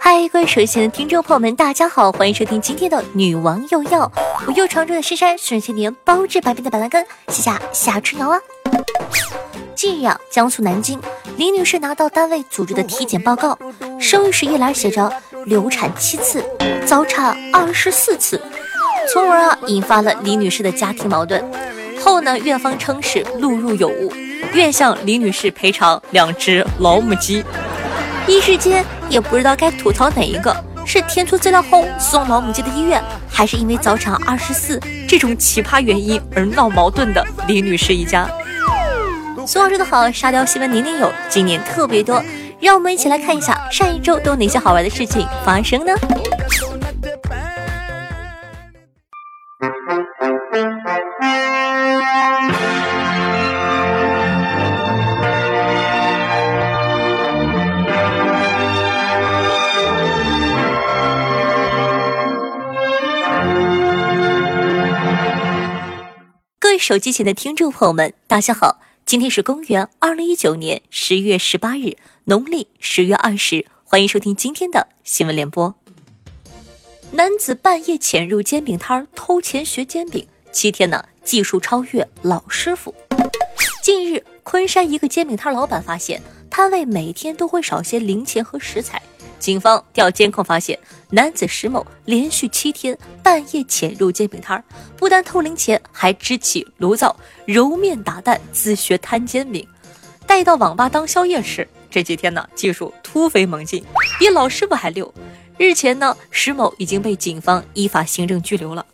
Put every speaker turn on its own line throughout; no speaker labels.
嗨，各位手机前的听众朋友们，大家好，欢迎收听今天的《女王又要》，我又常驻的深山，瞬间年包治百病的板蓝根，谢谢夏春瑶啊。近日啊，江苏南京李女士拿到单位组织的体检报告，生育时一栏写着流产七次，早产二十四次，从而啊引发了李女士的家庭矛盾。后呢，院方称是录入有误，愿向李女士赔偿两只老母鸡。一时间也不知道该吐槽哪一个，是填错资料后送老母鸡的医院，还是因为早产二十四这种奇葩原因而闹矛盾的李女士一家。俗话说得好，沙雕新闻年年有，今年特别多，让我们一起来看一下上一周都有哪些好玩的事情发生呢？手机前的听众朋友们，大家好！今天是公元二零一九年十月十八日，农历十月二十，欢迎收听今天的新闻联播。男子半夜潜入煎饼摊偷钱学煎饼，七天呢，技术超越老师傅。近日，昆山一个煎饼摊老板发现，摊位每天都会少些零钱和食材。警方调监控发现，男子石某连续七天半夜潜入煎饼摊，不但偷零钱，还支起炉灶揉面打蛋，自学摊煎饼，带到网吧当宵夜吃。这几天呢，技术突飞猛进，比老师傅还溜。日前呢，石某已经被警方依法行政拘留了。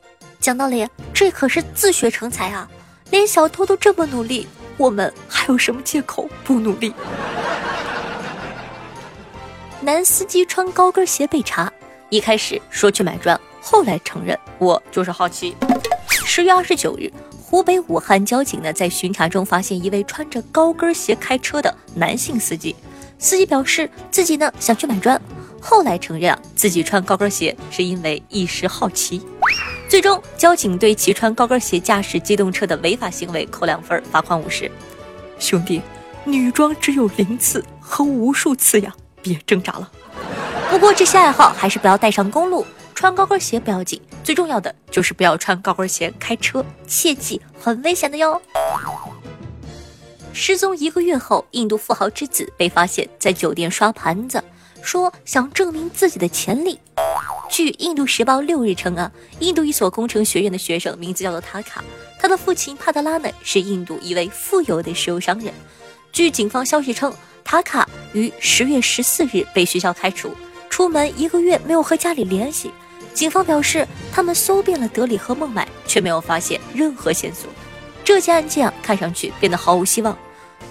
讲道理，这可是自学成才啊！连小偷都这么努力，我们还有什么借口不努力？男司机穿高跟鞋被查，一开始说去买砖，后来承认我就是好奇。十月二十九日，湖北武汉交警呢在巡查中发现一位穿着高跟鞋开车的男性司机，司机表示自己呢想去买砖，后来承认啊自己穿高跟鞋是因为一时好奇。最终，交警对其穿高跟鞋驾驶机动车的违法行为扣两分，罚款五十。兄弟，女装只有零次和无数次呀。别挣扎了。不过这些爱好还是不要带上公路。穿高跟鞋不要紧，最重要的就是不要穿高跟鞋开车，切记很危险的哟。失踪一个月后，印度富豪之子被发现在酒店刷盘子，说想证明自己的潜力。据《印度时报》六日称啊，印度一所工程学院的学生名字叫做塔卡，他的父亲帕德拉呢是印度一位富有的石油商人。据警方消息称。塔卡于十月十四日被学校开除，出门一个月没有和家里联系。警方表示，他们搜遍了德里和孟买，却没有发现任何线索。这起案件看上去变得毫无希望。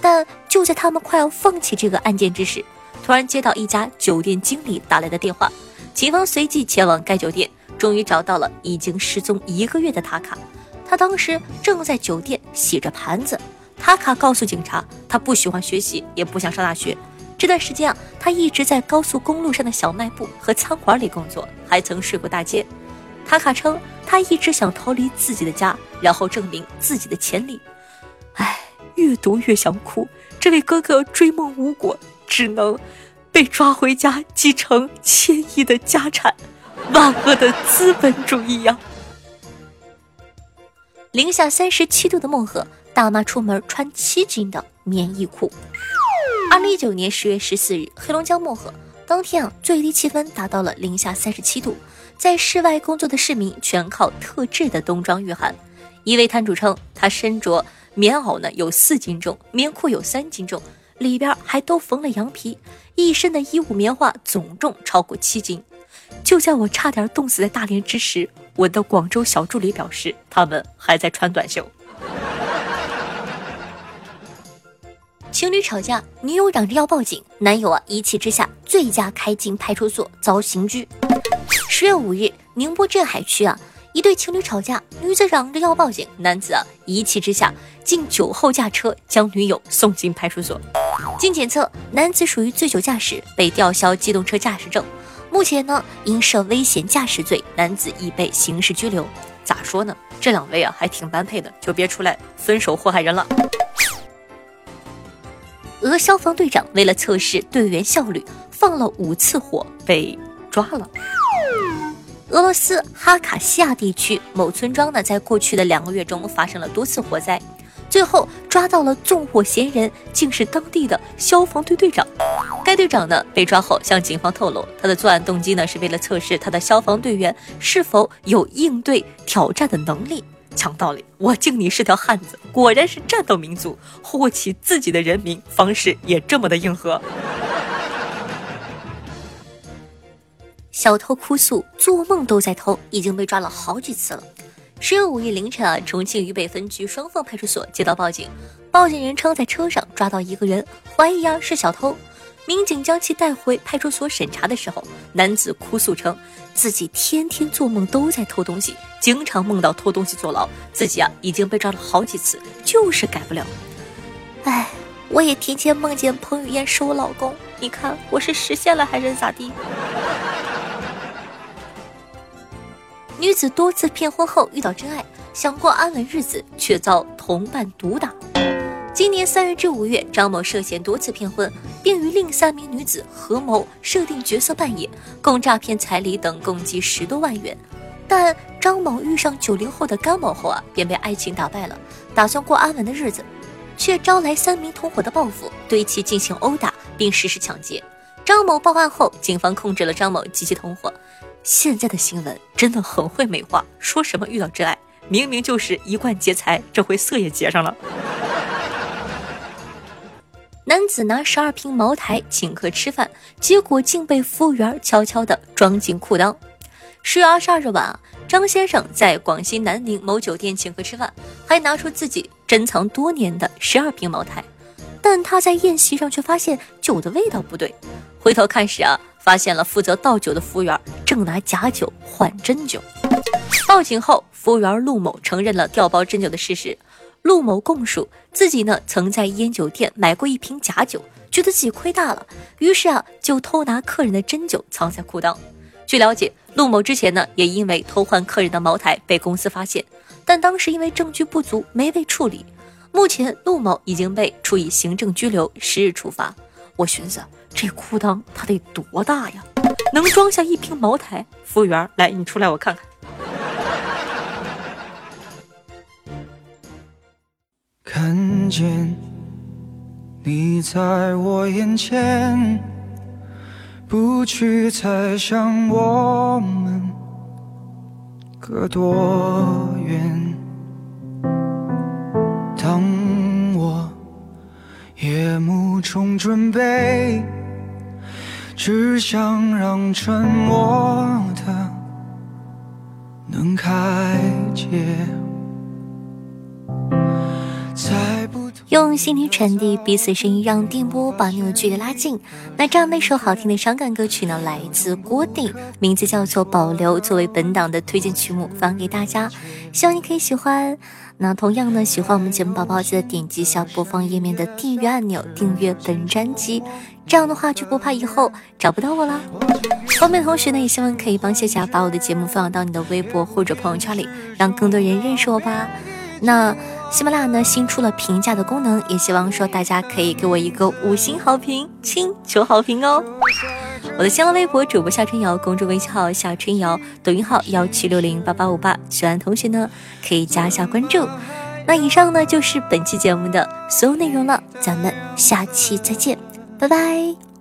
但就在他们快要放弃这个案件之时，突然接到一家酒店经理打来的电话。警方随即前往该酒店，终于找到了已经失踪一个月的塔卡。他当时正在酒店洗着盘子。塔卡告诉警察，他不喜欢学习，也不想上大学。这段时间啊，他一直在高速公路上的小卖部和餐馆里工作，还曾睡过大街。塔卡称，他一直想逃离自己的家，然后证明自己的潜力。唉，越读越想哭。这位哥哥追梦无果，只能被抓回家继承千亿的家产。万恶的资本主义呀！零下三十七度的漠河。大妈出门穿七斤的棉衣裤。二零一九年十月十四日，黑龙江漠河当天啊，最低气温达到了零下三十七度，在室外工作的市民全靠特制的冬装御寒。一位摊主称，他身着棉袄呢有四斤重，棉裤有三斤重，里边还都缝了羊皮，一身的衣物棉花总重超过七斤。就在我差点冻死在大连之时，我的广州小助理表示，他们还在穿短袖。情侣吵架，女友嚷着要报警，男友啊一气之下醉驾开进派出所遭刑拘。十月五日，宁波镇海区啊，一对情侣吵架，女子嚷着要报警，男子啊一气之下竟酒后驾车将女友送进派出所。经检测，男子属于醉酒驾驶，被吊销机动车驾驶证。目前呢，因涉危险驾驶罪，男子已被刑事拘留。咋说呢？这两位啊还挺般配的，就别出来分手祸害人了。俄消防队长为了测试队员效率，放了五次火被抓了。俄罗斯哈卡西亚地区某村庄呢，在过去的两个月中发生了多次火灾，最后抓到了纵火嫌疑人，竟是当地的消防队队长。该队长呢被抓后向警方透露，他的作案动机呢是为了测试他的消防队员是否有应对挑战的能力。讲道理，我敬你是条汉子，果然是战斗民族，护起自己的人民方式也这么的硬核。小偷哭诉做梦都在偷，已经被抓了好几次了。十月五日凌晨啊，重庆渝北分局双凤派出所接到报警，报警人称在车上抓到一个人，怀疑啊是小偷。民警将其带回派出所审查的时候，男子哭诉称自己天天做梦都在偷东西，经常梦到偷东西坐牢，自己啊已经被抓了好几次，就是改不了。哎，我也提前梦见彭于晏是我老公，你看我是实现了还是咋地？女子多次骗婚后遇到真爱，想过安稳日子，却遭同伴毒打。今年三月至五月，张某涉嫌多次骗婚，并与另三名女子合谋设定角色扮演，共诈骗彩礼等共计十多万元。但张某遇上九零后的甘某后啊，便被爱情打败了，打算过安稳的日子，却招来三名同伙的报复，对其进行殴打并实施抢劫。张某报案后，警方控制了张某及其同伙。现在的新闻真的很会美化，说什么遇到真爱，明明就是一贯劫财，这回色也劫上了。男子拿十二瓶茅台请客吃饭，结果竟被服务员悄悄地装进裤裆。十月二十二日晚，张先生在广西南宁某酒店请客吃饭，还拿出自己珍藏多年的十二瓶茅台，但他在宴席上却发现酒的味道不对，回头看时啊，发现了负责倒酒的服务员正拿假酒换真酒。报警后，服务员陆某承认了调包真酒的事实。陆某供述，自己呢曾在烟酒店买过一瓶假酒，觉得自己亏大了，于是啊就偷拿客人的真酒藏在裤裆。据了解，陆某之前呢也因为偷换客人的茅台被公司发现，但当时因为证据不足没被处理。目前陆某已经被处以行政拘留十日处罚。我寻思这裤裆它得多大呀，能装下一瓶茅台？服务员，来你出来我看看。
看见你在我眼前，不去猜想我们隔多远。当我夜幕中准备，只想让沉默的能开解。
用心灵传递彼此声音，让电波把你我距离拉近。那这样那首好听的伤感歌曲呢，来自郭顶，名字叫做《保留》，作为本档的推荐曲目发给大家，希望你可以喜欢。那同样呢，喜欢我们节目宝宝记得点击一下播放页面的订阅按钮，订阅本专辑，这样的话就不怕以后找不到我啦。方便同学呢，也希望可以帮夏夏把我的节目分享到你的微博或者朋友圈里，让更多人认识我吧。那。喜马拉雅呢新出了评价的功能，也希望说大家可以给我一个五星好评，亲求好评哦。我的新浪微博主播夏春瑶，公众微信号夏春瑶，抖音号幺七六零八八五八，喜欢同学呢可以加一下关注。那以上呢就是本期节目的所有内容了，咱们下期再见，拜拜。